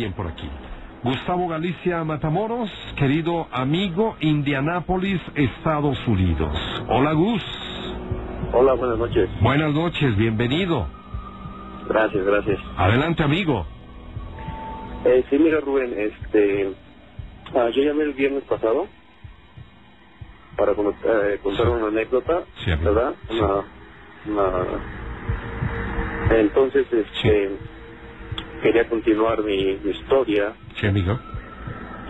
alguien por aquí. Gustavo Galicia Matamoros, querido amigo, Indianápolis, Estados Unidos. Hola Gus. Hola, buenas noches. Buenas noches, bienvenido. Gracias, gracias. Adelante amigo. Eh, sí, mira Rubén, este, ah, yo llamé el viernes pasado para eh, contar Sí. una anécdota, Sí. ¿verdad? Sí. Una, una- Entonces, este, quería continuar mi, mi historia. Sí, amigo.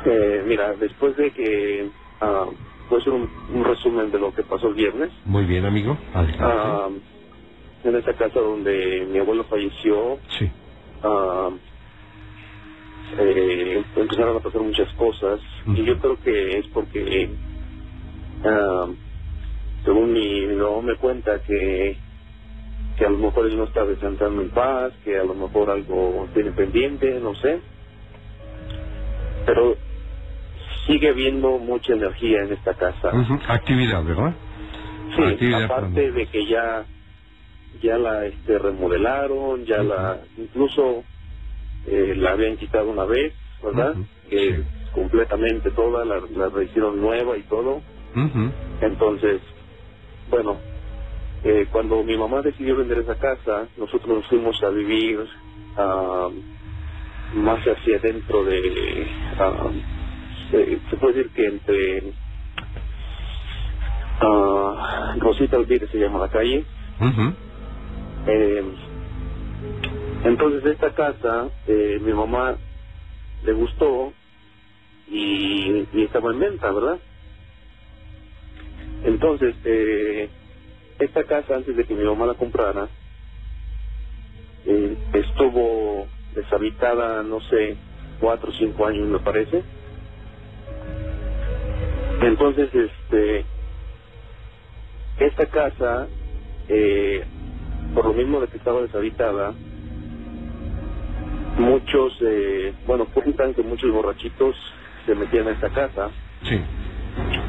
Eh, mira, después de que, voy a hacer un, un resumen de lo que pasó el viernes. Muy bien, amigo. Ah, en esa casa donde mi abuelo falleció, sí. ah, eh, empezaron a pasar muchas cosas y yo creo que es porque ah, según mi, mamá me cuenta que que a lo mejor él no está descansando en paz que a lo mejor algo tiene pendiente no sé pero sigue habiendo mucha energía en esta casa Actividad, ¿verdad? Sí, Actividad aparte de que ya ya la este remodelaron, ya la incluso eh, la habían quitado una vez, ¿verdad? Que sí. completamente toda la, la rehicieron nueva y todo. Entonces, bueno, eh, cuando mi mamá decidió vender esa casa, nosotros nos fuimos a vivir ah, más hacia dentro de, ah, se, se puede decir que entre ah, Rosita Alvire se llama la calle. Eh, entonces esta casa, eh, mi mamá le gustó y, y estaba en venta, ¿verdad? Entonces, eh, esta casa antes de que mi mamá la comprara, eh, estuvo deshabitada, no sé, cuatro o cinco años me parece. Entonces, este, esta casa, eh, por lo mismo de que estaba deshabitada, muchos, eh, bueno, cuentan que muchos borrachitos se metían a esta casa Sí.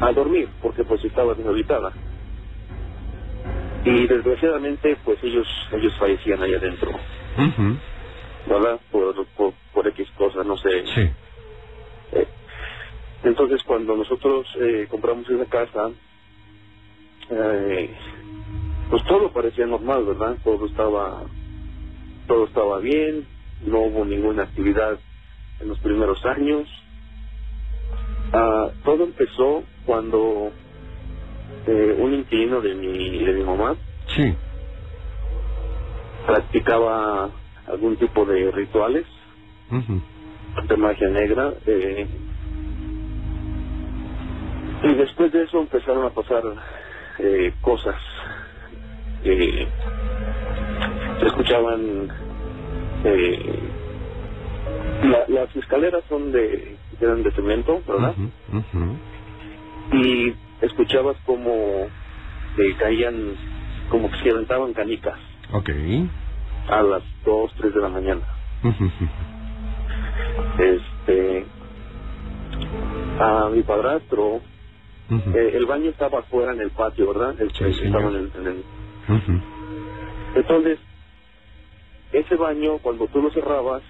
a dormir, porque pues estaba deshabitada. Y desgraciadamente, pues ellos ellos fallecían ahí adentro, ¿verdad? Por, por, por X cosas, no sé. Sí. Eh, entonces, cuando nosotros eh, compramos esa casa, eh, pues todo parecía normal, ¿verdad? Todo estaba, todo estaba bien, no hubo ninguna actividad en los primeros años. Ah, todo empezó cuando eh, un inquilino de mi, de mi mamá Sí. practicaba algún tipo de rituales de magia negra. eh, y después de eso empezaron a pasar eh, cosas. Eh, se escuchaban. eh, la- las escaleras son de eran de cemento, ¿verdad? Y escuchabas como que caían, como que se aventaban canicas Ok. a las 2, 3 de la mañana. Este, a mi padrastro, eh, el baño estaba afuera en el patio, ¿verdad? El, Sí, estaba en el- en el- Entonces, ese baño, cuando tú lo cerrabas,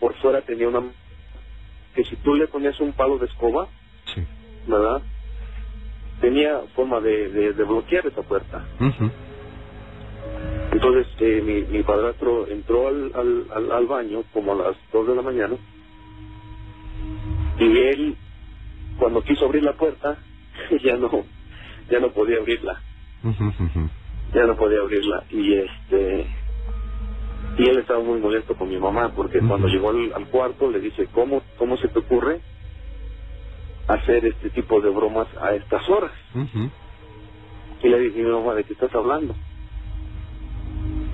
por fuera tenía una... que si tú le ponías un palo de escoba, Sí. ¿verdad? Tenía forma de, de, de bloquear esa puerta. Entonces, eh, mi, mi padrastro entró al, al, al, al baño como a las 2 de la mañana y él, cuando quiso abrir la puerta, ya no, ya no podía abrirla, ya no podía abrirla y este y él estaba muy molesto con mi mamá porque cuando llegó al, al cuarto le dice cómo cómo se te ocurre hacer este tipo de bromas a estas horas. Y le dije mi mamá de qué estás hablando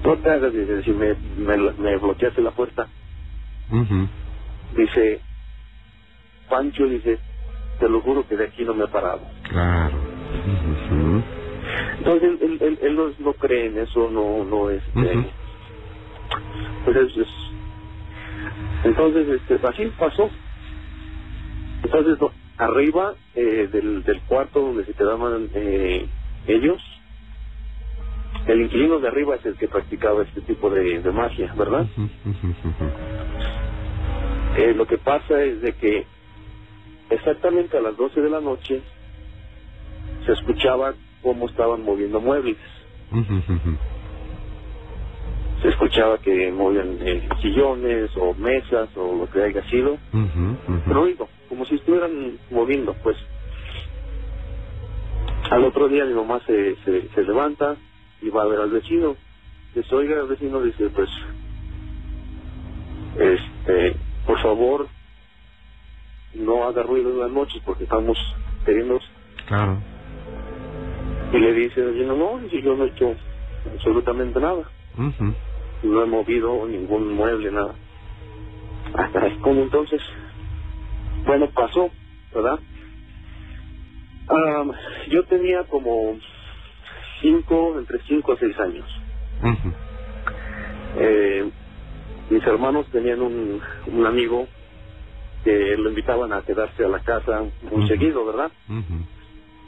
no te hagas dice si me, me, me bloqueaste la puerta dice Pancho dice te lo juro que de aquí no me he parado Claro. Entonces él, él, él no, no cree en eso no no es Ujú. pues es, es- entonces este así pasó. Entonces no, arriba eh, del, del cuarto donde se quedaban eh, ellos el inquilino de arriba es el que practicaba este tipo de, de magia, ¿verdad? Eh, lo que pasa es de que exactamente a las 12 de la noche se escuchaba cómo estaban moviendo muebles. Se escuchaba que movían eh, sillones o mesas o lo que haya sido. Ruido, como si estuvieran moviendo, pues. Al otro día mi mamá se, se, se levanta y va a ver al vecino. Dice, oiga, el vecino dice, pues, este, por favor, no haga ruido en las noches porque estamos queriendo... Claro. Y le dice no, dice, yo no he hecho absolutamente nada. Ujú. No he movido ningún mueble, nada. Hasta como entonces, bueno, pasó, ¿verdad? Am, yo tenía como cinco, entre cinco a seis años. Ujú. Eh, mis hermanos tenían un, un amigo que lo invitaban a quedarse a la casa muy seguido, ¿verdad?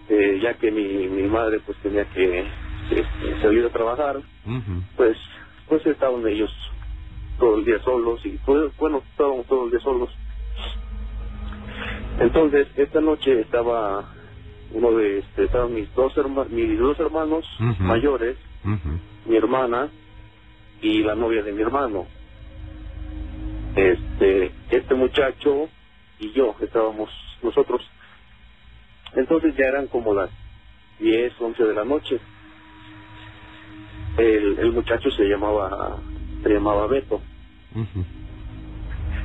Eh, ya que mi, mi madre pues tenía que este, salir a trabajar, Ujú. pues pues estaban ellos todo el día solos y pues, bueno estábamos todo el día solos entonces esta noche estaba uno de este, estaban mis dos herma- mis dos hermanos mayores mi hermana y la novia de mi hermano. Este este muchacho y yo estábamos nosotros. Entonces ya eran como las 10, 11 de la noche. El, el muchacho se llamaba se llamaba Beto.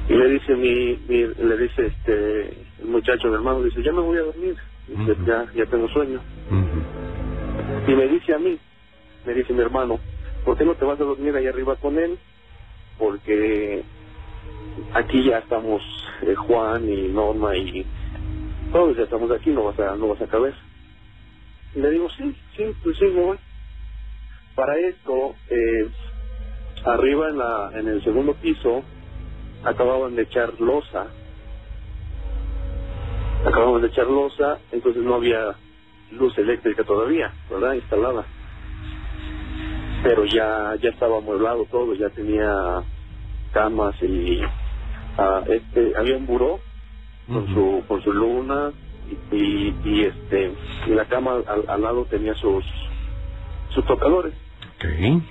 Y le dice mi, mi- le dice este el muchacho mi hermano dice ya me voy a dormir dice ya ya tengo sueño y me dice a mí me dice mi hermano ¿por qué no te vas a dormir ahí arriba con él? porque aquí ya estamos eh, Juan y Norma y todos ya estamos aquí no vas a no vas a caber y le digo sí sí pues sí me voy para esto eh, arriba en la en el segundo piso acababan de echar losa. Acababan de echar losa entonces no había luz eléctrica todavía verdad instalada. Pero ya ya estaba amueblado todo ya tenía camas y ah, este había un buró con su con su luna y, y, y, este y la cama al, al lado tenía sus sus tocadores. Ok.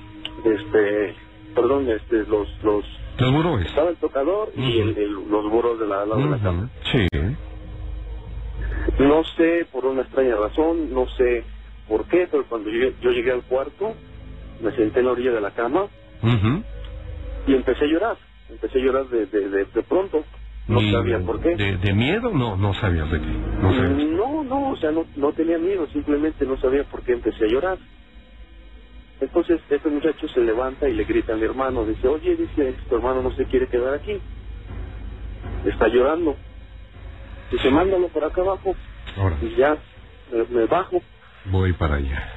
este perdón este los los Los burós. estaba el tocador y el, el- los burros de la, de la cama. Sí. no sé por una extraña razón no sé por qué pero cuando yo, yo llegué al cuarto me senté en la orilla de la cama Ujú. y empecé a llorar empecé a llorar de de, de, de pronto no Y sabía por qué De, de miedo? No, no sabías de qué. No sabías. No, no, o sea, no, no tenía miedo, simplemente no sabía por qué empecé a llorar. Entonces este muchacho se levanta y le grita a mi hermano, dice, oye, dice, tu hermano no se quiere quedar aquí, está llorando. Dice, mándalo por acá abajo Ahora, y ya me, me bajo. voy para allá.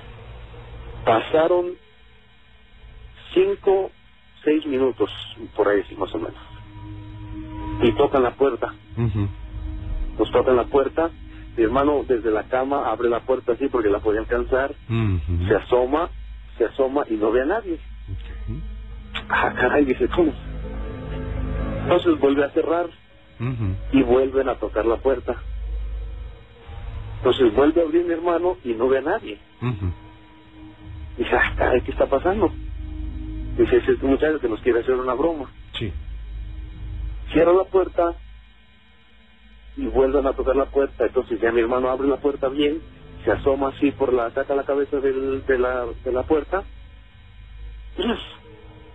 Pasaron cinco, seis minutos, por ahí sí, más o menos. Y tocan la puerta. Ujú. nos tocan la puerta, mi hermano desde la cama abre la puerta así porque la podía alcanzar, se asoma, se asoma y no ve a nadie. Ah, caray, dice, ¿cómo? Entonces vuelve a cerrar y vuelven a tocar la puerta. Entonces vuelve a abrir mi hermano y no ve a nadie. Dice, ah, caray, ¿qué está pasando? Dice, es este muchacho que nos quiere hacer una broma. Sí. Cierra la puerta y vuelven a tocar la puerta. Entonces ya mi hermano abre la puerta bien, se asoma así por la, saca la cabeza del, de, la, de la puerta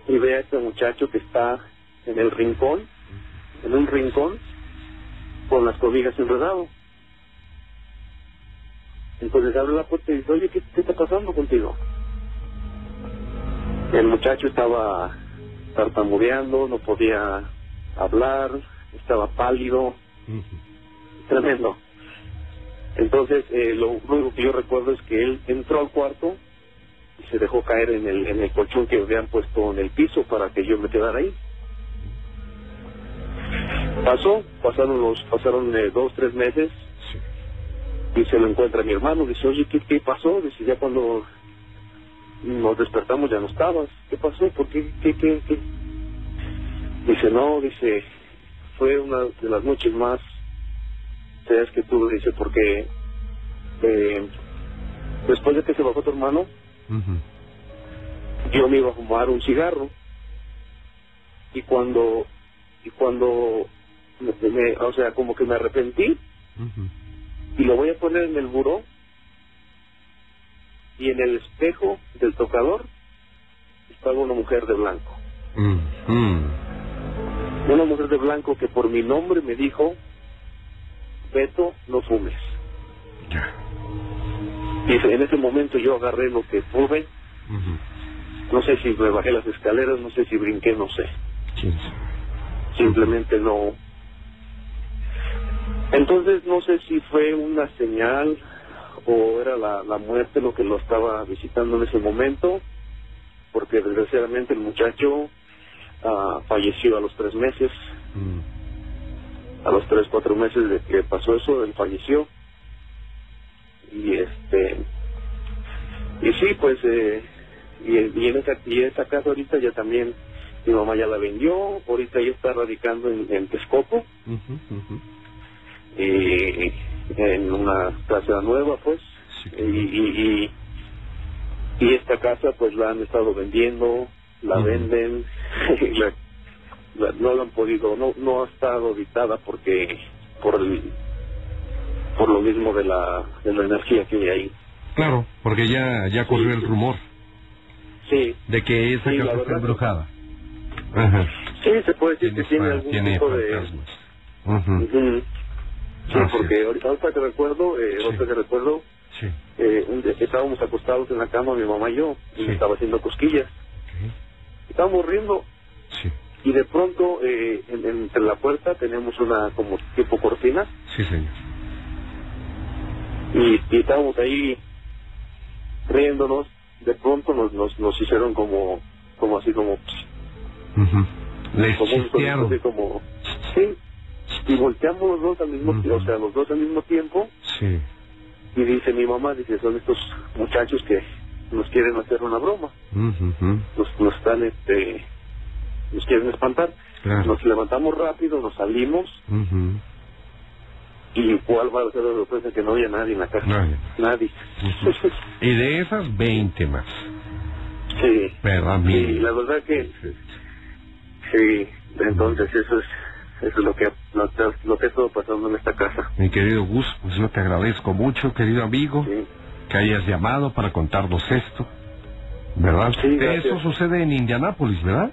y ve a este muchacho que está en el rincón, en un rincón, con las cobijas enredado. Entonces abre la puerta y dice, oye, ¿qué, qué está pasando contigo? El muchacho estaba tartamudeando, no podía hablar, estaba pálido, tremendo. Entonces, eh, lo único que yo recuerdo es que él entró al cuarto y se dejó caer en el, en el colchón que habían puesto en el piso para que yo me quedara ahí. Pasó, pasaron los, pasaron eh, dos, tres meses y se lo encuentra mi hermano. Dice, oye, ¿qué, qué pasó? Dice, ya cuando nos despertamos, ya no estabas. ¿Qué pasó? ¿Por qué? ¿Qué, qué, qué? Dice, no, dice, fue una de las noches más feas que tuve, dice, porque eh, después de que se bajó tu hermano, yo me iba a fumar un cigarro. Y cuando y cuando me- me- o sea como que me arrepentí y lo voy a poner en el buró y en el espejo del tocador estaba una mujer de blanco. Una mujer de blanco que por mi nombre me dijo Beto no fumes Ya. y en ese momento yo agarré lo que pude Ujú. no sé si me bajé las escaleras no sé si brinqué no sé ¿Quién sabe? simplemente no. Entonces no sé si fue una señal o era la, la muerte lo que lo estaba visitando en ese momento, porque desgraciadamente el muchacho ah, falleció a los tres meses, Mm. A los tres, cuatro meses de que pasó eso, él falleció. Y este, y sí, pues, eh, y, y en esa, y esa casa ahorita ya también, mi mamá ya la vendió, ahorita ya está radicando en, en Texcoco, y en una casa nueva, pues, Sí, y, y, y, y esta casa pues la han estado vendiendo, la venden, la- no la han podido, no, no ha estado habitada porque, por el, por lo mismo de la, de la energía que hay ahí. Claro, porque ya, ya corrió el rumor Sí, de que esa Sí, casa está embrujada. Ajá. sí, se puede decir que tiene algún tiene tipo de... Ujú. Sí, porque ahorita, ahorita que recuerdo, eh, Sí. ahorita que recuerdo, eh, un día estábamos acostados en la cama, mi mamá y yo, y me estaba haciendo cosquillas. Estábamos riendo Sí. Y de pronto eh, en- entre la puerta tenemos una como tipo cortina Sí, señor. y, y estábamos ahí riéndonos. De pronto nos, nos, nos hicieron como como así como Ujú. Les como un así como sí y volteamos los dos al mismo tiempo, o sea los dos al mismo tiempo Sí. y dice mi mamá dice son estos muchachos que nos quieren hacer una broma nos, nos están este nos quieren espantar Claro. nos levantamos rápido nos salimos y cuál va a ser la sorpresa que no había nadie en la casa Nadie. Y de esas, 20 más. sí ¿Verdad, sí la verdad que sí entonces eso es eso es lo que lo, lo que ha estado pasando en esta casa Mi querido Gus, pues yo te agradezco mucho, querido amigo, sí que hayas llamado para contarnos esto. ¿Verdad? Sí. Eso sucede en Indianápolis, ¿verdad?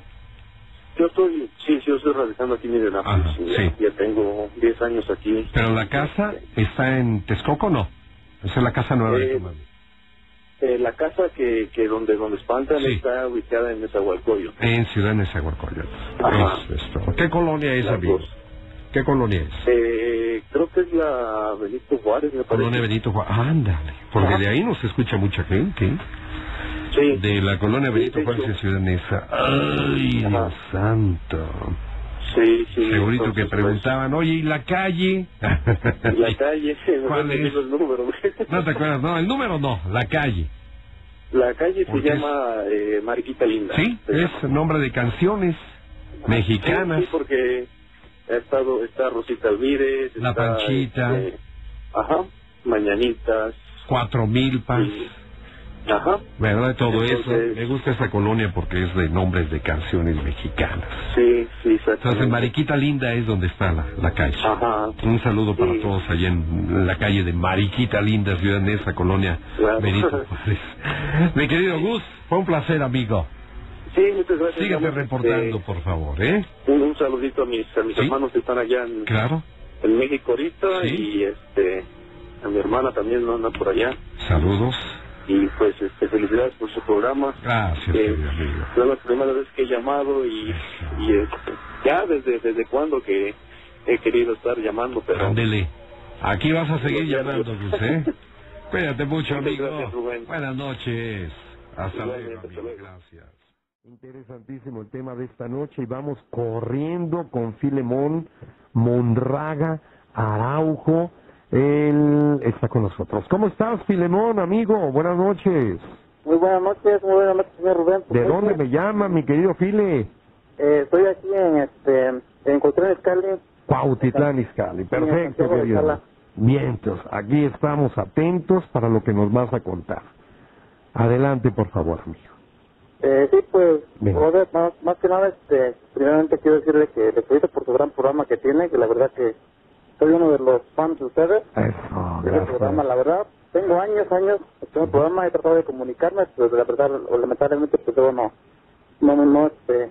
Yo estoy sí sí yo estoy radicando aquí en Indianapolis Ajá, ya, sí. ya tengo 10 años aquí Pero la casa está en Texcoco, ¿no? Esa es la casa nueva de Eh, tu mami. Eh, la casa que, que donde donde espantan Sí. está ubicada en Nezahualcóyotl En Ciudad Nezahualcóyotl. Es. ¿Qué colonia es, amigo? ¿Qué colonia es? Eh, creo que es la Benito Juárez, me parece. Colonia Benito Juárez. Ándale. Porque Ajá. de ahí nos escucha mucha gente. Sí. De la colonia Sí, Benito de Juárez en. Ciudad Neza. ¡Ay, Ajá. Dios santo! Sí, sí. Segurito entonces, que preguntaban, oye, ¿y la calle? pues, la calle, ¿Cuál no es? recuerdo el número. No te acuerdas, no, el número no, la calle. La calle se llama eh, Mariquita Linda. Sí, es llama. nombre de canciones mexicanas. Sí, sí, porque ha estado, está Rosita Alvírez. La está, Panchita. este, ajá, Mañanitas. Cuatro milpas, sí, Ajá. ¿verdad? Todo eso. Me gusta esa colonia porque es de nombres de canciones mexicanas. Sí, sí. Entonces, Mariquita Linda es donde está la, la calle. Ajá. Un saludo para todos allá en la calle de Mariquita Linda, Ciudad Neza, colonia Claro. Benito. Mi querido Gus, fue un placer, amigo. Sí, muchas gracias. Vamos, reportando, este, por favor, ¿eh? un, un saludito a mis, a mis Sí. hermanos que están allá en, Claro. en México ahorita Sí. y este a mi hermana también no anda por allá Saludos. Y pues este felicidades por su programa Gracias, Eh, amigo. es la primera vez que he llamado y, y este, ya desde desde cuando que he querido estar llamando pero Ándele. Aquí vas a seguir llamando. Gus, ¿eh? Cuídate mucho, amigo. gracias, Rubén. Buenas noches. Hasta luego, hasta amigo. luego. Gracias. Interesantísimo el tema de esta noche y vamos corriendo con Filemón Mondraga Araujo. Él está con nosotros. ¿Cómo estás, Filemón, amigo? Buenas noches. Muy buenas noches, muy buenas noches, señor Rubén. ¿De dónde bien. me llama, mi querido File? Eh, estoy aquí en este en Cotlán Escali. Cuautitlán Izcalli. Perfecto, de querido. Sala. Vientos, aquí estamos atentos para lo que nos vas a contar. Adelante, por favor, amigo. Eh, sí, pues, Bien. Más que nada, este, primeramente quiero decirle que le felicito por su gran programa que tiene, que la verdad que soy uno de los fans de ustedes. Eso, de ese programa, gracias. la verdad, tengo años, años, en el programa he tratado de comunicarme, pero la verdad, lamentablemente, pues no, no, no, no, este,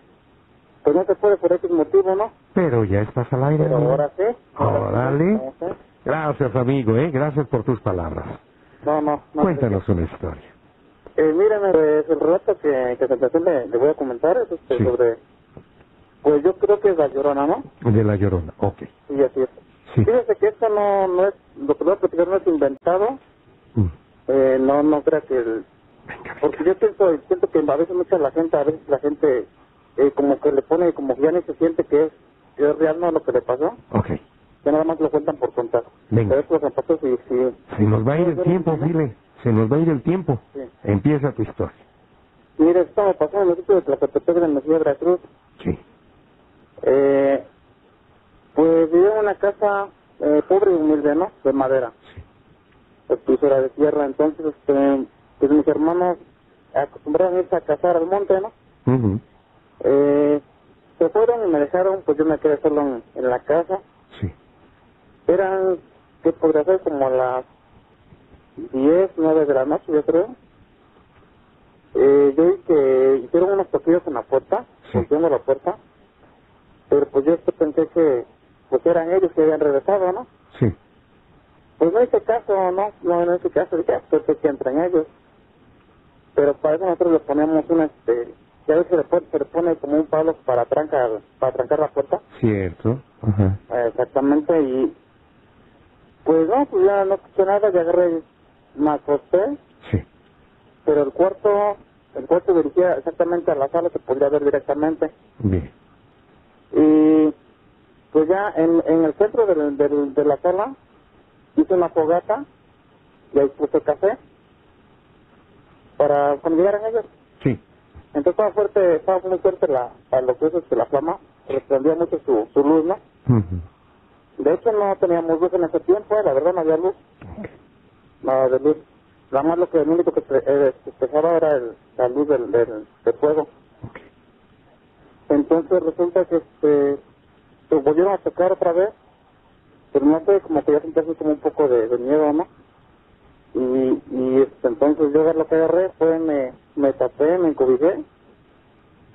pues no se puede por X motivo, ¿no? Pero ya estás al aire. Pero amigo. ahora sí. ahora sí, Órale. no sé. Gracias, amigo, ¿eh? Gracias por tus palabras. No, no, no. Cuéntanos una historia. Eh, mírame, pues, el relato que, que a continuación le, le voy a comentar es este, Sí. sobre, pues yo creo que es la llorona, ¿no? De la llorona, ok. Sí, así es. Fíjese que esto no, no es, lo que voy a platicar no es inventado, Mm. eh, no, no crea que el, Venga, porque yo pienso, siento que a veces mucha la gente, a veces la gente, eh, como que le pone, como que ya ni se siente que es, que es real, ¿no? Lo que le pasó, Ok. que nada más lo cuentan por contar. Venga. Pero eso pasó, sí, sí. Se nos va a ir el tiempo, ¿no? File. Se nos va a ir el tiempo. Sí. Empieza tu historia. Mire, esto me pasó en el sitio de Tlacatepec de Mesía Veracruz. Sí. Eh, pues vivía en una casa eh, pobre y humilde, ¿no? De madera. Sí. El piso era de tierra, entonces, este, pues mis hermanos acostumbraban irse a cazar al monte, ¿no? Eh, se fueron y me dejaron, pues yo me quedé solo en, en la casa. Sí. Eran, ¿qué podría ser? Como las 10, 9 de la noche, yo creo. Eh, yo vi que hicieron unos toquillos en la puerta, Sí. la puerta. Pero pues yo este pensé que pues eran ellos que habían regresado, ¿no? Sí. Pues no hice caso, no, no, no hice caso, dije, ah, pues que entran ellos. Pero para eso nosotros le ponemos una, este, ya ves que le pone, se le pone como un palo para trancar, para trancar la puerta. Cierto. Ajá. Exactamente, y pues no, pues ya no escuché nada, ya agarré, me acosté, Sí. pero el cuarto, el cuarto dirigía exactamente a la sala, se podría ver directamente. Bien. Y pues ya en, en el centro de la sala hice una fogata y ahí puse café para cuando llegaran ellos. Sí. Entonces estaba fuerte, estaba muy fuerte la, a lo que es la flama, resplandía mucho su, su luz, ¿no? Ujú. De hecho no teníamos luz en ese tiempo, la verdad no había luz, nada de luz. Nada más lo que, lo único que eh, despejaba era el, la luz del, del, del fuego. Ok. Entonces resulta que este, se volvieron a tocar otra vez, pero no sé, como que ya sentí así como un poco de, de miedo, ¿no? Y, y este, entonces yo lo que agarré fue, me, me tapé, me encobijé,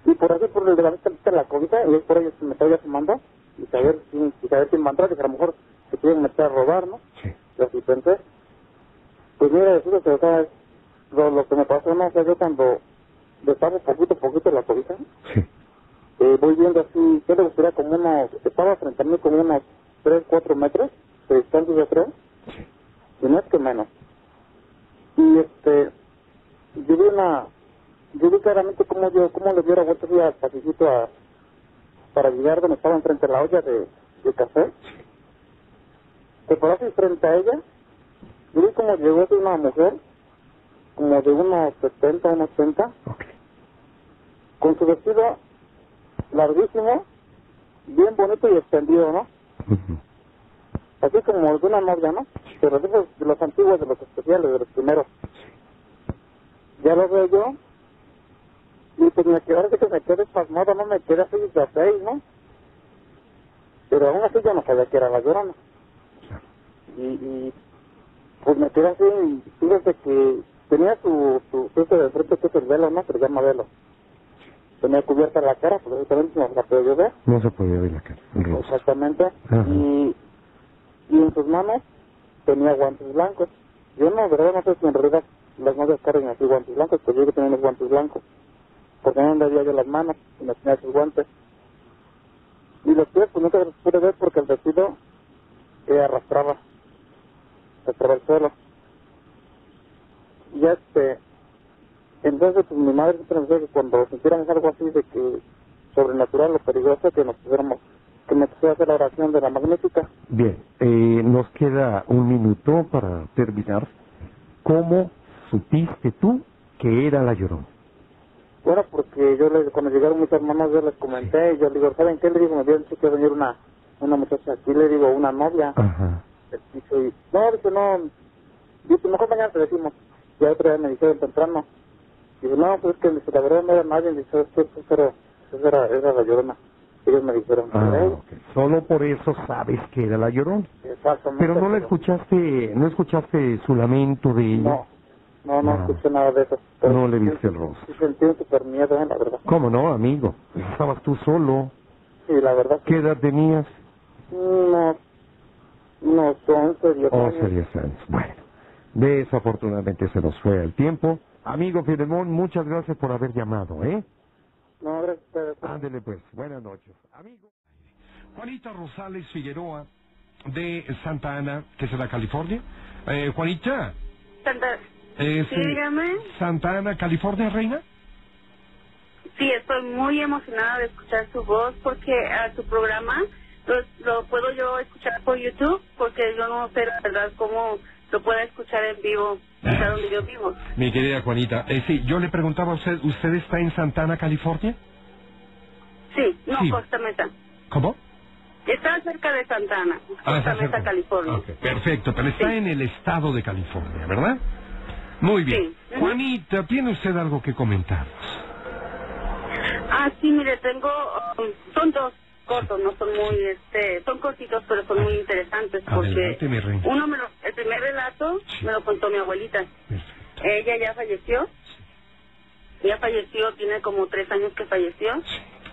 y por así, por el de la vista, la cobija, y es por ello me estaba fumando, y saber, si- y saber quién entrar, dije, a lo mejor se quieren meter a robar, ¿no? Sí. Y así pensé. Pues mira, resulta que, o sea, lo, lo que me pasó, no, o sea, yo cuando destapo poquito a poquito la cobija, Sí. Eh, voy viendo así, yo le gustaría como unos, estaba frente a mí como unos 3, 4 metros de distancia, yo creo, Sí. y no es que menos. Y este, yo vi una, yo vi claramente cómo yo, cómo le diera vuelta así al pasillito a, para llegar donde estaba enfrente de la olla de, de café. Que por así frente a ella, yo vi como llegó así una mujer, como de unos 70, unos 80, Ok. con su vestido larguísimo, bien bonito y extendido, ¿no? Así como de una novia, ¿no? Pero de esos, de los antiguos, de los especiales, de los primeros. Ya lo veo yo, y pues me quedé, ahora sí que me quedé pasmado, no me quedé así de seis, ¿no? Pero aún así yo no sabía que era la llorona. Y, y pues me quedé así, y fíjate que tenía su, su, su ese de frente que es el velo, ¿no? Se llama velo. Tenía cubierta la cara, pues también no la podía ver. No se podía ver la cara. El. Exactamente. Ajá. Y, y en sus manos tenía guantes blancos. Yo no, verdad no sé si en realidad las novias cargan así guantes blancos, pero yo que tenía unos guantes blancos. Porque no andaba yo las manos y no tenía sus guantes. Y los pies pues nunca los pude ver porque el vestido que arrastraba, arrastraba el suelo. Y este, entonces pues mi madre siempre nos decía que cuando sintiéramos algo así de que sobrenatural o peligroso que nos pusiéramos, que me pusiera a hacer la oración de la magnífica. Bien, eh, nos queda un minuto para terminar. ¿Cómo supiste tú que era la llorona? Bueno, porque yo le, cuando llegaron mis hermanos yo les comenté, y yo le digo, ¿saben qué? Le digo, me habían dicho que venir una, una muchacha aquí, le digo, una novia. Ajá. Dice, no, dice, no, dice, mejor mañana te decimos. Y otra vez me dijeron temprano. Dice, no, pues es que la verdad no era nadie, dice, es que eso era, era, era la llorona. Ellos me dijeron, Ah, "Eh, ok. Solo por eso sabes que era la llorona. exactamente, Pero no la pero- escuchaste, no escuchaste su lamento de ella. No, no, no, No. escuché nada de eso. No le sí- viste el rostro. Sí sentí un super miedo, eh, la verdad. ¿Cómo no, amigo? Estabas tú solo. Sí, la verdad. ¿Qué edad tenías? No, no, son serios. 11, 10 años. Bueno, desafortunadamente se nos fue el tiempo. Amigo Filemón, muchas gracias por haber llamado, ¿eh? No, gracias. Ándele pues, buenas noches. Amigo. Juanita Rosales Figueroa de Santa Ana, que será California. Eh, Juanita, Santa- es, Sí, dígame. Santa Ana, California, reina. Sí, estoy muy emocionada de escuchar su voz porque a su programa lo, lo puedo yo escuchar por YouTube porque yo no sé la verdad cómo lo pueda escuchar en vivo, acá donde yo vivo. Mi querida Juanita, eh, sí, yo le preguntaba a usted, ¿usted está en Santa Ana, California? Sí, no, Sí. Costa Mesa. ¿Cómo? Está cerca de Santana, Ah, Costa está Mesa. California. Perfecto, pero está Sí. en el estado de California, ¿verdad? Muy bien. Sí. Juanita, ¿tiene usted algo que comentar? Ah, sí, mire, tengo, um, son dos cortos, no son muy, este, son cortitos, pero son muy interesantes porque Adelante, mi reina. uno me lo, el primer relato Sí. me lo contó mi abuelita. Perfecto. Ella ya falleció. Ella falleció, tiene como tres años que falleció.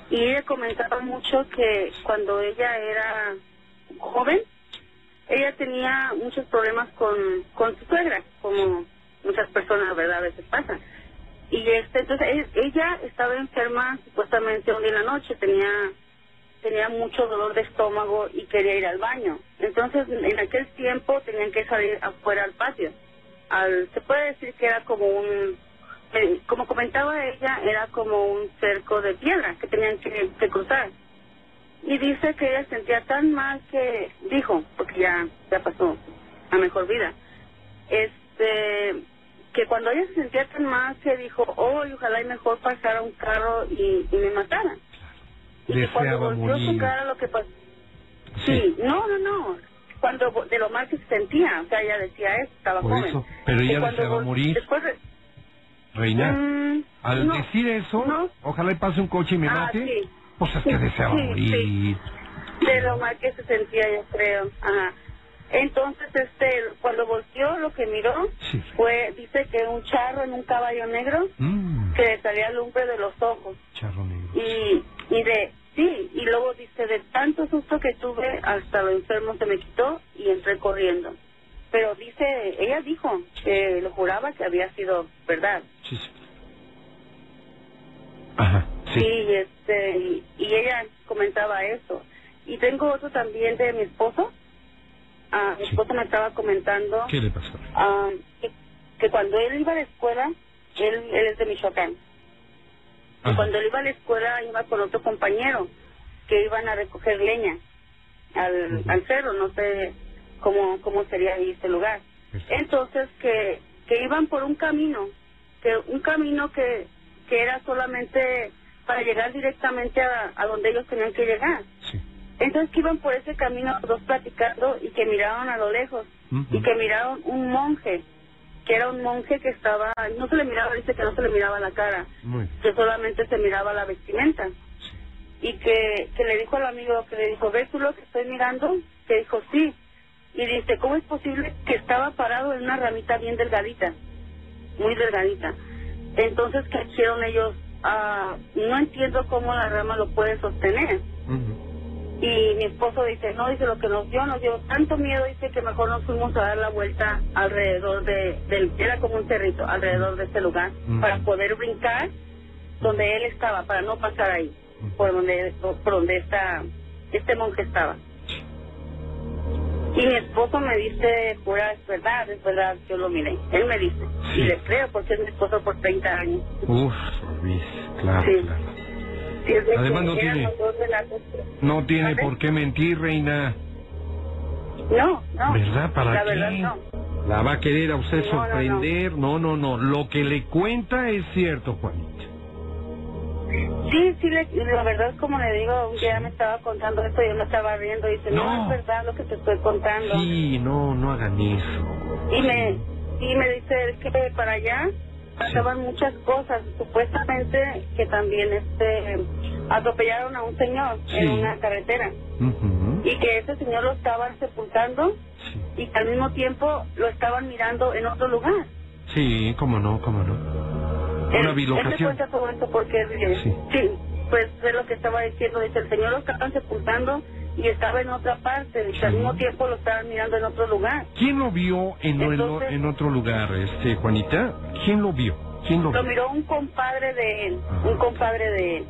Y ella comentaba mucho que cuando ella era joven, ella tenía muchos problemas con, con su suegra, como muchas personas, ¿verdad? A veces pasa. Y este, entonces e- ella estaba enferma supuestamente un día en la noche, tenía tenía mucho dolor de estómago y quería ir al baño. Entonces, en aquel tiempo tenían que salir afuera al patio. Se puede decir que era como un, como comentaba ella, era como un cerco de piedra que tenían que, que cruzar. Y dice que ella sentía tan mal que dijo, porque ya, ya pasó a mejor vida, este que cuando ella se sentía tan mal que dijo, oh, y ojalá y mejor pasara un carro y, y me matara. Que cuando Deseaba volvió su morir. cara lo que pasó. Sí, no, no, no. Cuando de lo mal que se sentía, o sea, ella decía eso, estaba Por joven. eso, pero ella cuando deseaba vol- morir. Después de- Reina, Mm, al no, decir eso, no. ojalá y pase un coche y me Ah, mate, sí. pues es que deseaba Sí, morir. sí. de lo mal que se sentía, yo creo. Ajá. Entonces, este, cuando volteó, lo que miró Sí. fue, dice que un charro en un caballo negro Mm, que le salía lumbre de los ojos. charro negro. Y, y de, sí, y luego dice, de tanto susto que tuve, hasta lo enfermo se me quitó y entré corriendo. Pero dice, ella dijo que lo juraba que había sido verdad. Sí, sí. Ajá, sí. Y, este, y, y ella comentaba eso. Y tengo otro también de mi esposo. Ah, mi Sí. esposo me estaba comentando ¿Qué le pasó? ah, que, que cuando él iba a la escuela, él, él es de Michoacán. Y Ajá. cuando él iba a la escuela iba con otro compañero que iban a recoger leña al, al cerro, no sé cómo, cómo sería ahí ese lugar. Perfecto. Entonces que, que iban por un camino, que un camino que, que era solamente para llegar directamente a, a donde ellos tenían que llegar. Sí. Entonces que iban por ese camino los dos platicando y que miraron a lo lejos y que miraron un monje, que era un monje que estaba, no se le miraba, dice que no se le miraba la cara, Muy que solamente se miraba la vestimenta. Y que, que le dijo al amigo, que le dijo, ¿ves tú lo que estoy mirando? Que dijo, sí. Y dice, ¿cómo es posible que estaba parado en una ramita bien delgadita? Muy delgadita. Entonces, ¿qué hicieron ellos? Ah, no entiendo cómo la rama lo puede sostener. Ujú. Y mi esposo dice, no, dice, lo que nos dio, nos dio tanto miedo, dice que mejor nos fuimos a dar la vuelta alrededor de, del, era como un cerrito, alrededor de ese lugar, Mm. para poder brincar donde él estaba, para no pasar ahí, por donde, por donde está, este monje estaba. Y mi esposo me dice, es verdad, es verdad, yo lo miré. Él me dice, Sí. y le creo porque es mi esposo por 30 años. Uf, Luis, claro, Sí. claro. Sí, es de Además que no tiene-. No tiene por qué mentir, reina. No, no. ¿Verdad? ¿Para La qué? verdad no. La va a querer a usted No, no, no. sorprender. No, no, no. Lo que le cuenta es cierto, Juanita. Sí, sí, le- la verdad es como le digo, un día me estaba contando esto y yo me estaba riendo y dice, no, No. es verdad lo que te estoy contando. Sí, no, no hagan eso. Y me, y me dice él que para allá pasaban muchas cosas, supuestamente que también este atropellaron a un señor Sí. en una carretera y que ese señor lo estaban sepultando Sí. y que al mismo tiempo lo estaban mirando en otro lugar. Sí, cómo no, cómo no. Él- Una Él te bilocación. cuenta todo esto porque Sí. sí. pues es lo que estaba diciendo, dice el señor lo estaban sepultando y estaba en otra parte, y que al Sí. mismo tiempo lo estaban mirando en otro lugar. ¿Quién lo vio en, en- Entonces- en otro lugar, este Juanita? ¿Quién lo vio? ¿Quién lo Lo vio? miró un compadre de él, Ah. un compadre de él,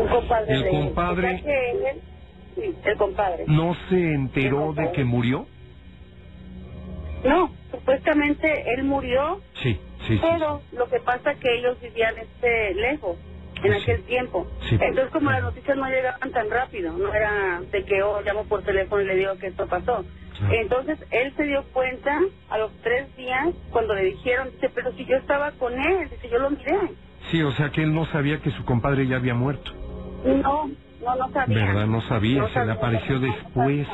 un compadre El de compadre- él. Que sí, el compadre. ¿No se enteró de que murió? No, supuestamente él murió, Sí, sí, sí. pero lo que pasa es que ellos vivían este lejos en Sí. aquel tiempo. Sí. Entonces como las noticias no llegaban tan rápido, no era de que yo llamo por teléfono y le digo que esto pasó. Claro. Entonces él se dio cuenta a los tres días cuando le dijeron, dice, pero si yo estaba con él, dice, yo lo miré. Sí, o sea que él no sabía que su compadre ya había muerto. No, no, no sabía. ¿Verdad? No sabía, No se le sabía, apareció no, no después.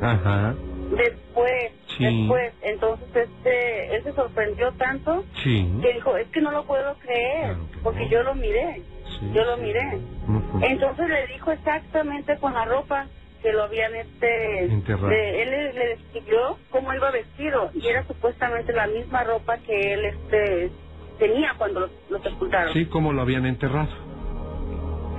Ajá. Después, Sí. después. Entonces este, él se sorprendió tanto Sí. que dijo, es que no lo puedo creer, Claro que porque no. yo lo miré, Sí, yo lo miré. Ujú. Entonces le dijo exactamente con la ropa que lo habían este Enterrado. le- él le, le describió cómo iba vestido y era supuestamente la misma ropa que él este tenía cuando lo, lo sepultaron. Sí, como lo habían enterrado.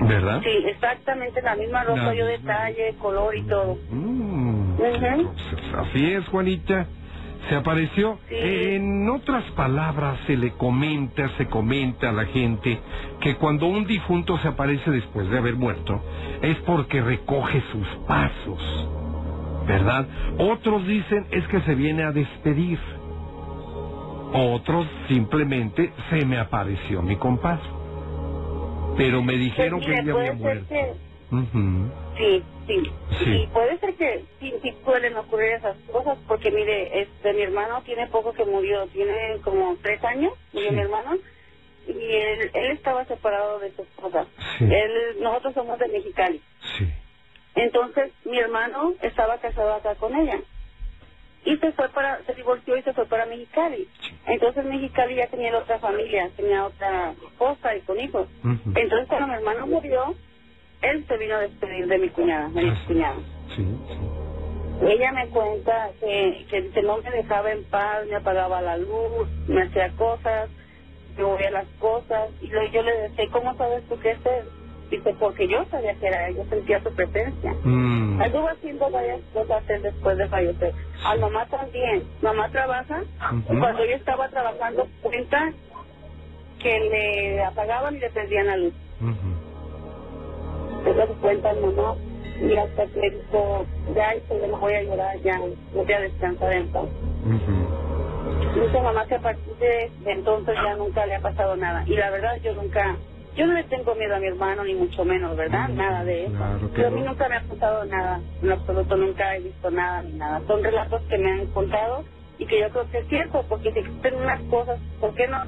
¿Verdad? Sí, exactamente la misma ropa, La yo misma. detalle, color y todo. Mm, Ujú. entonces, así es, Juanita. Se apareció. Sí. En otras palabras, se le comenta, se comenta a la gente que cuando un difunto se aparece después de haber muerto, es porque recoge sus pasos. ¿Verdad? Otros dicen es que se viene a despedir. Otros simplemente se me apareció mi compadre. Pero me dijeron Pues que puede había ser muerto. Sí, sí, Sí. sí. puede ser que sí, sí pueden ocurrir esas cosas, porque mire, este, mi hermano tiene poco que murió, tiene como tres años, murió Sí. mi hermano, y él, él estaba separado de su esposa. Sí. Él, nosotros somos de Mexicali. Sí. Entonces, mi hermano estaba casado acá con ella. Y se fue para, se divorció y se fue para Mexicali. Entonces Mexicali ya tenía otra familia, tenía otra esposa y con hijos. Entonces cuando mi hermano murió, él se vino a despedir de mi cuñada, de mi Ah, sí. cuñada. Sí, sí. Ella me cuenta que, que no me dejaba en paz, me apagaba la luz, me hacía cosas, me movía las cosas. Y lo- yo le decía, "¿Y ¿cómo sabes tú que es él? Dice, porque yo sabía que era él, yo sentía su presencia. Mm. Anduvo haciendo varias cosas él después de fallecer. A mamá también. Mamá trabaja. Cuando ella estaba trabajando, cuenta que le apagaban y le perdían la luz. Ujú. Eso se cuenta mamá. Y hasta que dijo, ya, hijo, yo no voy a llorar, ya, no voy a descansar en paz. Ujú. Dice mamá que a partir de de entonces ya nunca le ha pasado nada. Y la verdad, yo nunca, yo no le tengo miedo a mi hermano, ni mucho menos, ¿verdad? Nada de eso. claro Pero a mí no. nunca me ha pasado nada, en absoluto, nunca he visto nada ni nada. Son relatos que me han contado y que yo creo que es cierto, porque si existen unas cosas, ¿por qué no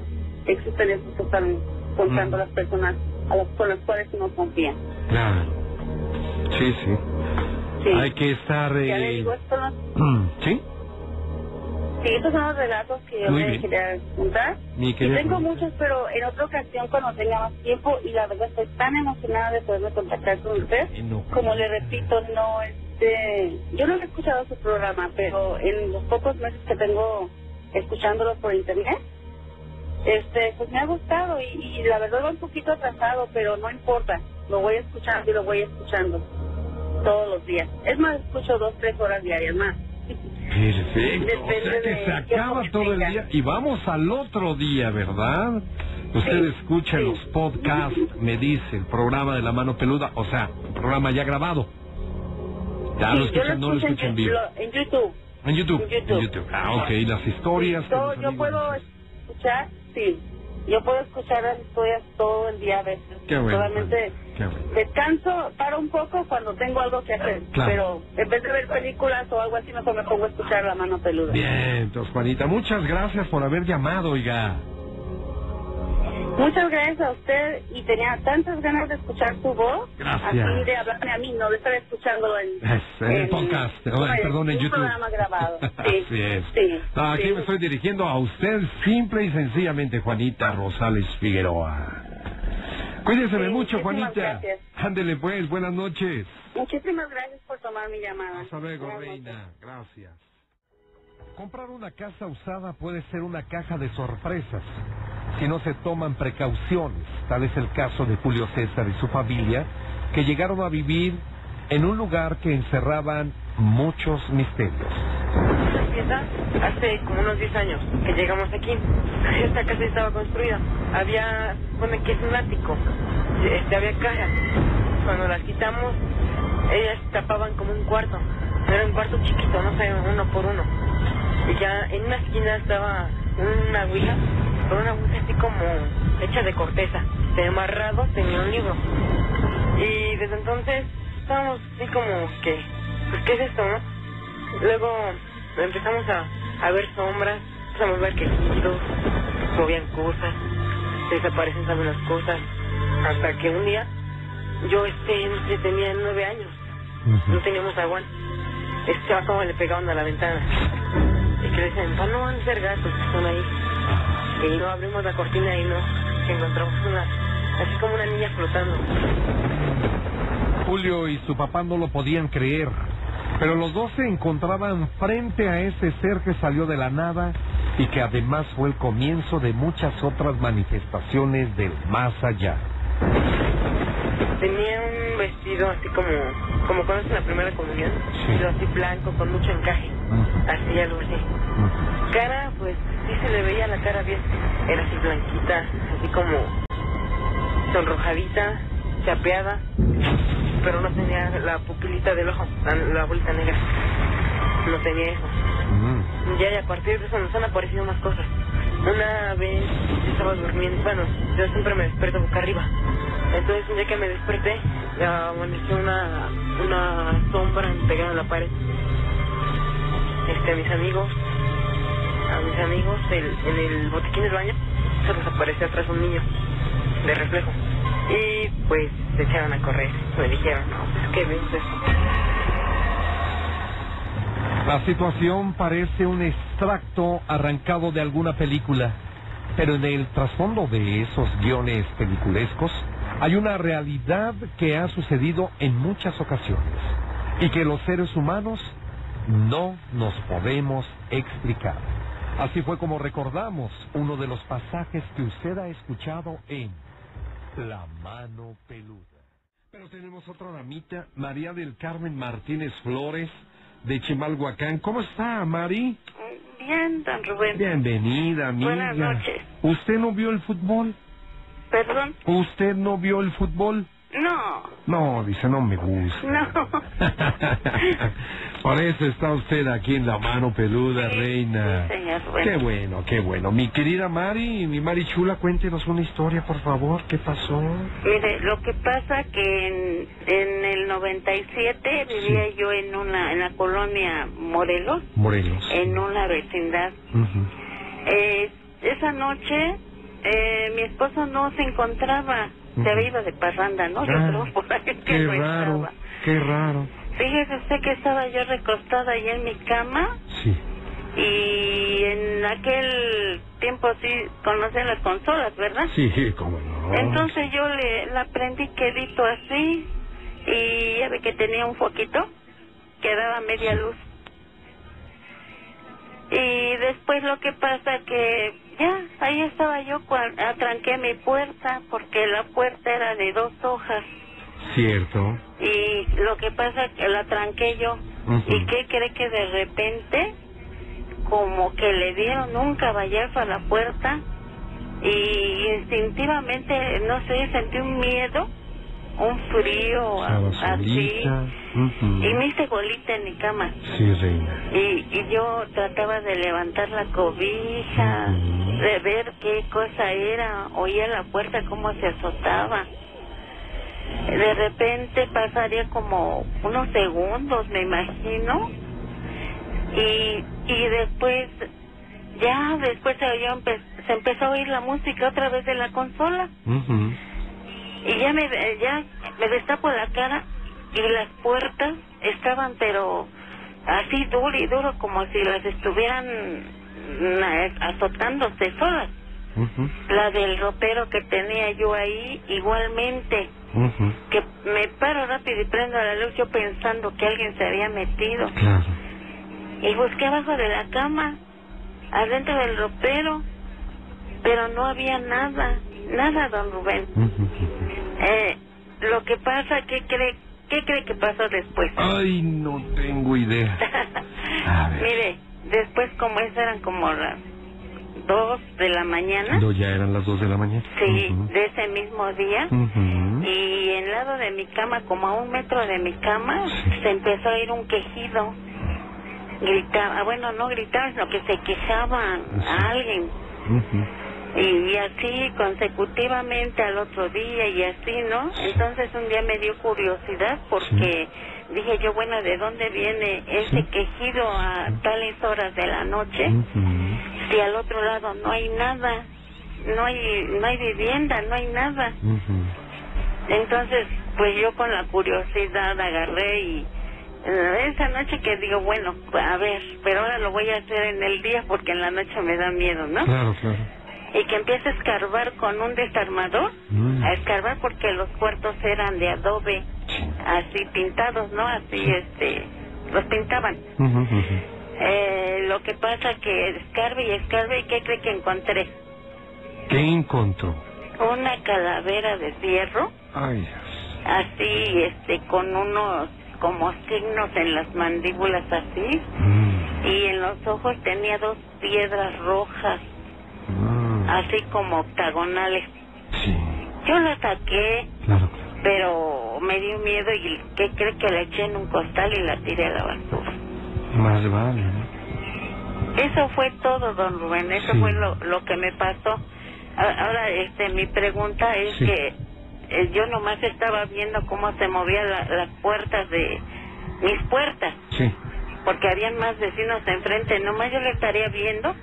existen esas que están contando las personas a las, con las cuales uno confía? Claro. Sí, sí. Sí. Hay que estar... Ya le Eh... digo, esto no, mm, ¿Sí? Sí, estos son los relatos que yo Muy me quería contar. Y tengo muchos, pero en otra ocasión cuando tenga más tiempo y la verdad estoy tan emocionada de poderme contactar con usted. Como le repito, no este, yo no he escuchado su programa, pero en los pocos meses que tengo escuchándolo por internet, este, pues me ha gustado y, y la verdad va un poquito atrasado, pero no importa, lo voy escuchando y lo voy escuchando todos los días. Es más, escucho dos, tres horas diarias más. Perfecto. O sea que se acaba todo el día y vamos al otro día, ¿verdad? Usted Sí, escucha sí. los podcasts, me dice, el programa de la mano peluda, o sea, el programa ya grabado. Ya Sí, lo escuchan, no lo escuchan en, vivo. en YouTube. En YouTube. en YouTube. Ah, ok, las historias. Yo, yo puedo escuchar, sí. Yo puedo escuchar las historias todo el día a veces. Qué bueno, Solamente qué bueno. descanso, paro un poco cuando tengo algo que hacer. Claro. Pero en vez de ver películas o algo así, mejor me pongo a escuchar la mano peluda. Bien, entonces, Juanita, muchas gracias por haber llamado, oiga. Muchas gracias a usted y tenía tantas ganas de escuchar su voz. Gracias. Así de hablarme a mí, no de estar escuchándolo en, Es, en el podcast, no, Ay, perdón, en YouTube. programa grabado. Sí, Así es. Sí, aquí sí. me estoy dirigiendo a usted simple y sencillamente, Juanita Rosales Figueroa. Cuídese Sí, mucho, Juanita. gracias. Ándele pues, buenas noches. Muchísimas gracias por tomar mi llamada. Hasta luego, Buenas noches. reina. Gracias. Comprar una casa usada puede ser una caja de sorpresas si no se toman precauciones. Tal es el caso de Julio César y su familia, que llegaron a vivir en un lugar que encerraban muchos misterios. hace como unos 10 años que llegamos aquí. Esta casa estaba construida. Había, pone que es un ático. Este, había cajas. Cuando las quitamos, ellas tapaban como un cuarto. Era un cuarto chiquito, no sé, uno por uno. Y ya en una esquina estaba una ouija, con una ouija así como hecha de corteza. De amarrado tenía un libro. Y desde entonces estábamos así como que, pues, ¿qué es esto, no? Luego empezamos a, a ver sombras, empezamos a ver que movían cosas, desaparecen también las cosas, hasta que un día yo este tenía nueve años, no teníamos agua, este chavo le pegaban a la ventana y que le "Pa, no van a ser gatos que están ahí, y no abrimos la cortina y no, encontramos una, así como una niña flotando. Julio y su papá no lo podían creer, pero los dos se encontraban frente a ese ser que salió de la nada y que además fue el comienzo de muchas otras manifestaciones del más allá. Vestido así como, como cuando es la primera comunión, Sí. pero así blanco, con mucho encaje, así algo así. Cara, pues sí se le veía la cara bien, era así blanquita, así como sonrojadita, chapeada, pero no tenía la pupilita del ojo, la, la bolita negra, no tenía eso. Mm. Ya y a partir de eso nos han aparecido más cosas. Una vez estaba durmiendo, bueno, yo siempre me despierto boca arriba. Entonces un día que me desperté, amaneció una, una sombra pegada en la pared. Este, a mis amigos, a mis amigos, en el botiquín del baño, se les apareció atrás un niño, de reflejo. Y pues se echaron a correr. Me dijeron, no, pues que vemos esto. La situación parece un extracto arrancado de alguna película, pero en el trasfondo de esos guiones peliculescos hay una realidad que ha sucedido en muchas ocasiones y que los seres humanos no nos podemos explicar. Así fue como recordamos uno de los pasajes que usted ha escuchado en La mano peluda. Pero tenemos otra damita, María del Carmen Martínez Flores, de Chimalhuacán. ¿Cómo está, Mari? Bien, don Rubén. Bienvenida, amiga. Buenas noches. ¿Usted no vio el fútbol? Perdón. ¿Usted no vio el fútbol? No, No, dice, no me gusta. no. Por eso está usted aquí en la mano peluda, Sí, reina. sí, señor Rubén. Qué bueno, qué bueno. Mi querida Mari, mi Mari Chula, cuéntenos una historia, por favor. ¿Qué pasó? Mire, lo que pasa que en, en el 97 vivía yo en una en la colonia Morelos, Morelos. en una vecindad. Ujú. Eh, esa noche eh, mi esposo no se encontraba, Se había ido de parranda, ¿no? Yo Ah, creo por ahí que Qué no raro, estaba. qué raro. Fíjese usted que estaba yo recostada ahí en mi cama Sí. y en aquel tiempo sí conocen las consolas, ¿verdad? Sí, cómo no. Entonces yo le la prendí quedito así y ya ve que tenía un foquito que daba media luz. Y después lo que pasa que ya ahí estaba yo cuando atranqué mi puerta porque la puerta era de dos hojas. Cierto. y lo que pasa que la tranqué yo. Y qué cree que de repente como que le dieron un caballazo a la puerta y instintivamente no sé sentí un miedo un frío así. Y me hice bolita en mi cama. Sí, reina. Y, y yo trataba de levantar la cobija, de ver qué cosa era, oía la puerta cómo se azotaba. De repente pasaría como unos segundos, me imagino, y, y después, ya después se, oyó se empezó a oír la música otra vez de la consola. Y ya me, ya me destapo la cara y las puertas estaban pero así duro y duro como si las estuvieran mm, azotándose solas. Ujú. La del ropero que tenía yo ahí igualmente, que me paro rápido y prendo la luz yo pensando que alguien se había metido. Claro. Y busqué abajo de la cama, adentro del ropero, pero no había nada, nada, don Rubén. Eh, lo que pasa, ¿qué cree, qué cree que pasó después? Ay, no tengo idea. A ver. Mire, después como eso eran como las dos de la mañana, No, ya eran las dos de la mañana. sí, de ese mismo día, y en lado de mi cama, como a un metro de mi cama, Sí. se empezó a oír un quejido. Gritaba, bueno, no gritaban, sino que se quejaban Sí. a alguien. Ujú. Y, y así consecutivamente al otro día y así, ¿no? Entonces un día me dio curiosidad porque dije yo, bueno, ¿de dónde viene ese Sí. quejido a tales horas de la noche? Si al otro lado no hay nada, no hay, no hay vivienda, no hay nada. Entonces, pues yo con la curiosidad agarré y eh, esa noche que digo, bueno, a ver, pero ahora lo voy a hacer en el día porque en la noche me da miedo, ¿no? Claro, claro. Y que empieza a escarbar con un desarmador, Mm. a escarbar porque los cuartos eran de adobe, así pintados, ¿no? Así, este, los pintaban. Eh, lo que pasa que escarbe y escarbe, ¿y qué cree que encontré? ¿Qué encontró? Una calavera de fierro, Ay, Dios. así, este, con unos como signos en las mandíbulas así, Mm. y en los ojos tenía dos piedras rojas, Mm. Así como octagonales. Sí, Yo la saqué, claro, claro. pero me dio miedo y ¿qué cree que la eché en un costal y la tiré a la basura? Más vale, ¿no? Eso fue todo, don Rubén, eso Sí. fue lo, lo que me pasó. Ahora, este, mi pregunta es Sí. que eh, yo nomás estaba viendo cómo se movían la- las puertas de mis puertas, Sí. porque habían más vecinos enfrente, nomás yo le estaría viendo.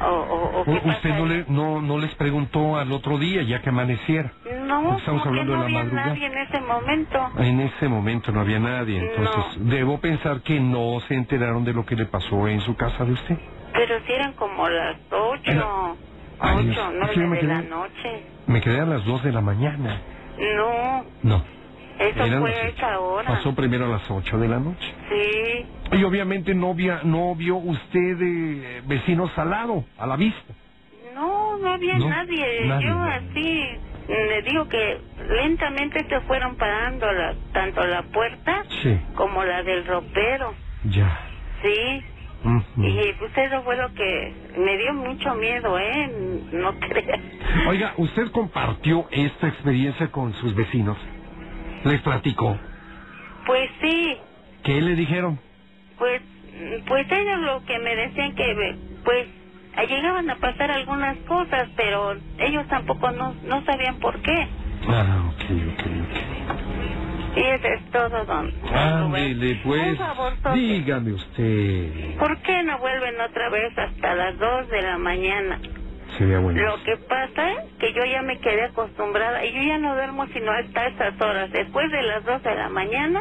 ¿O, o, o qué U- ¿Usted no, le, no, no les preguntó al otro día, ya que amaneciera? No, Estamos porque hablando no de la había madrugada. nadie en ese momento. En ese momento no había nadie, entonces debo pensar que no se enteraron de lo que le pasó en su casa de usted. Pero si eran como las ocho, Era- Ay, ocho, nueve de quedé- la noche. Me quedé a las dos de la mañana. No, No. Eso fue las a ocho. esa hora. Pasó primero a las ocho de la noche. Sí, Y obviamente no, via- no vio usted eh, vecinos al lado, a la vista. no, no había No, nadie. nadie. Yo así le digo que lentamente se fueron parando la, tanto la puerta Sí. como la del ropero. Ya. Sí, y pues eso fue lo que me dio mucho miedo, ¿eh? No creas. Oiga, ¿usted compartió esta experiencia con sus vecinos? ¿Les platicó? Pues sí, ¿Qué le dijeron? Pues, pues ellos lo que me decían que, pues, llegaban a pasar algunas cosas, pero ellos tampoco no, no sabían por qué. Ah, ok, ok, ok. Y eso es todo, don. Ándele, pues. Un favor. Dígame usted. ¿Por qué no vuelven otra vez hasta las dos de la mañana? Sería bueno. Lo que pasa es que yo ya me quedé acostumbrada y yo ya no duermo sino hasta esas horas. Después de las dos de la mañana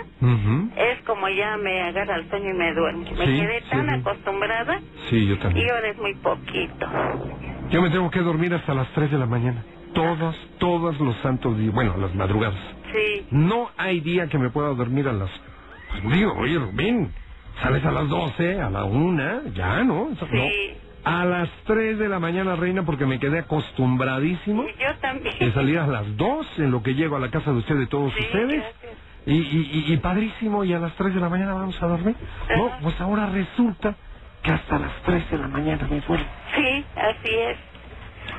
es como ya me agarra el sueño y me duermo. Me Sí, quedé tan sí. acostumbrada Sí, yo y también. ahora es muy poquito. Yo me tengo que dormir hasta las 3 de la mañana. Todos, todos los santos días. Bueno, las madrugadas. Sí. No hay día que me pueda dormir a las... Pues digo, oye, Rubén, sales a las 12, a la 1, ya, ¿no? Eso- no. A las 3 de la mañana, reina, porque me quedé acostumbradísimo Y yo también. de salir a las 2 en lo que llego a la casa de usted, de todos Sí, ustedes. gracias. Y, y, padrísimo, y a las 3 de la mañana vamos a dormir. No, pues ahora resulta que hasta las 3 de la mañana me duermo. Sí, así es.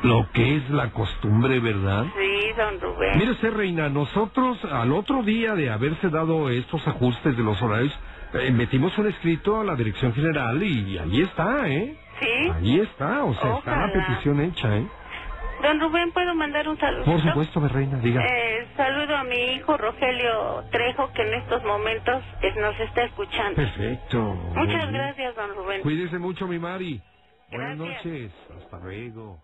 Lo que es la costumbre, ¿verdad? Sí, don Rubén. Mire usted, Reina, nosotros al otro día de haberse dado estos ajustes de los horarios, eh, metimos un escrito a la Dirección General y ahí está, ¿eh? Sí. Ahí está, o sea, está la Ojalá. petición hecha, ¿eh? Don Rubén, ¿puedo mandar un saludo? Por supuesto, mi reina, diga. Eh, saludo a mi hijo Rogelio Trejo, que en estos momentos eh, nos está escuchando. Perfecto. Muchas gracias, don Rubén. Cuídese mucho, mi Mari. Buenas Gracias. noches. Hasta luego.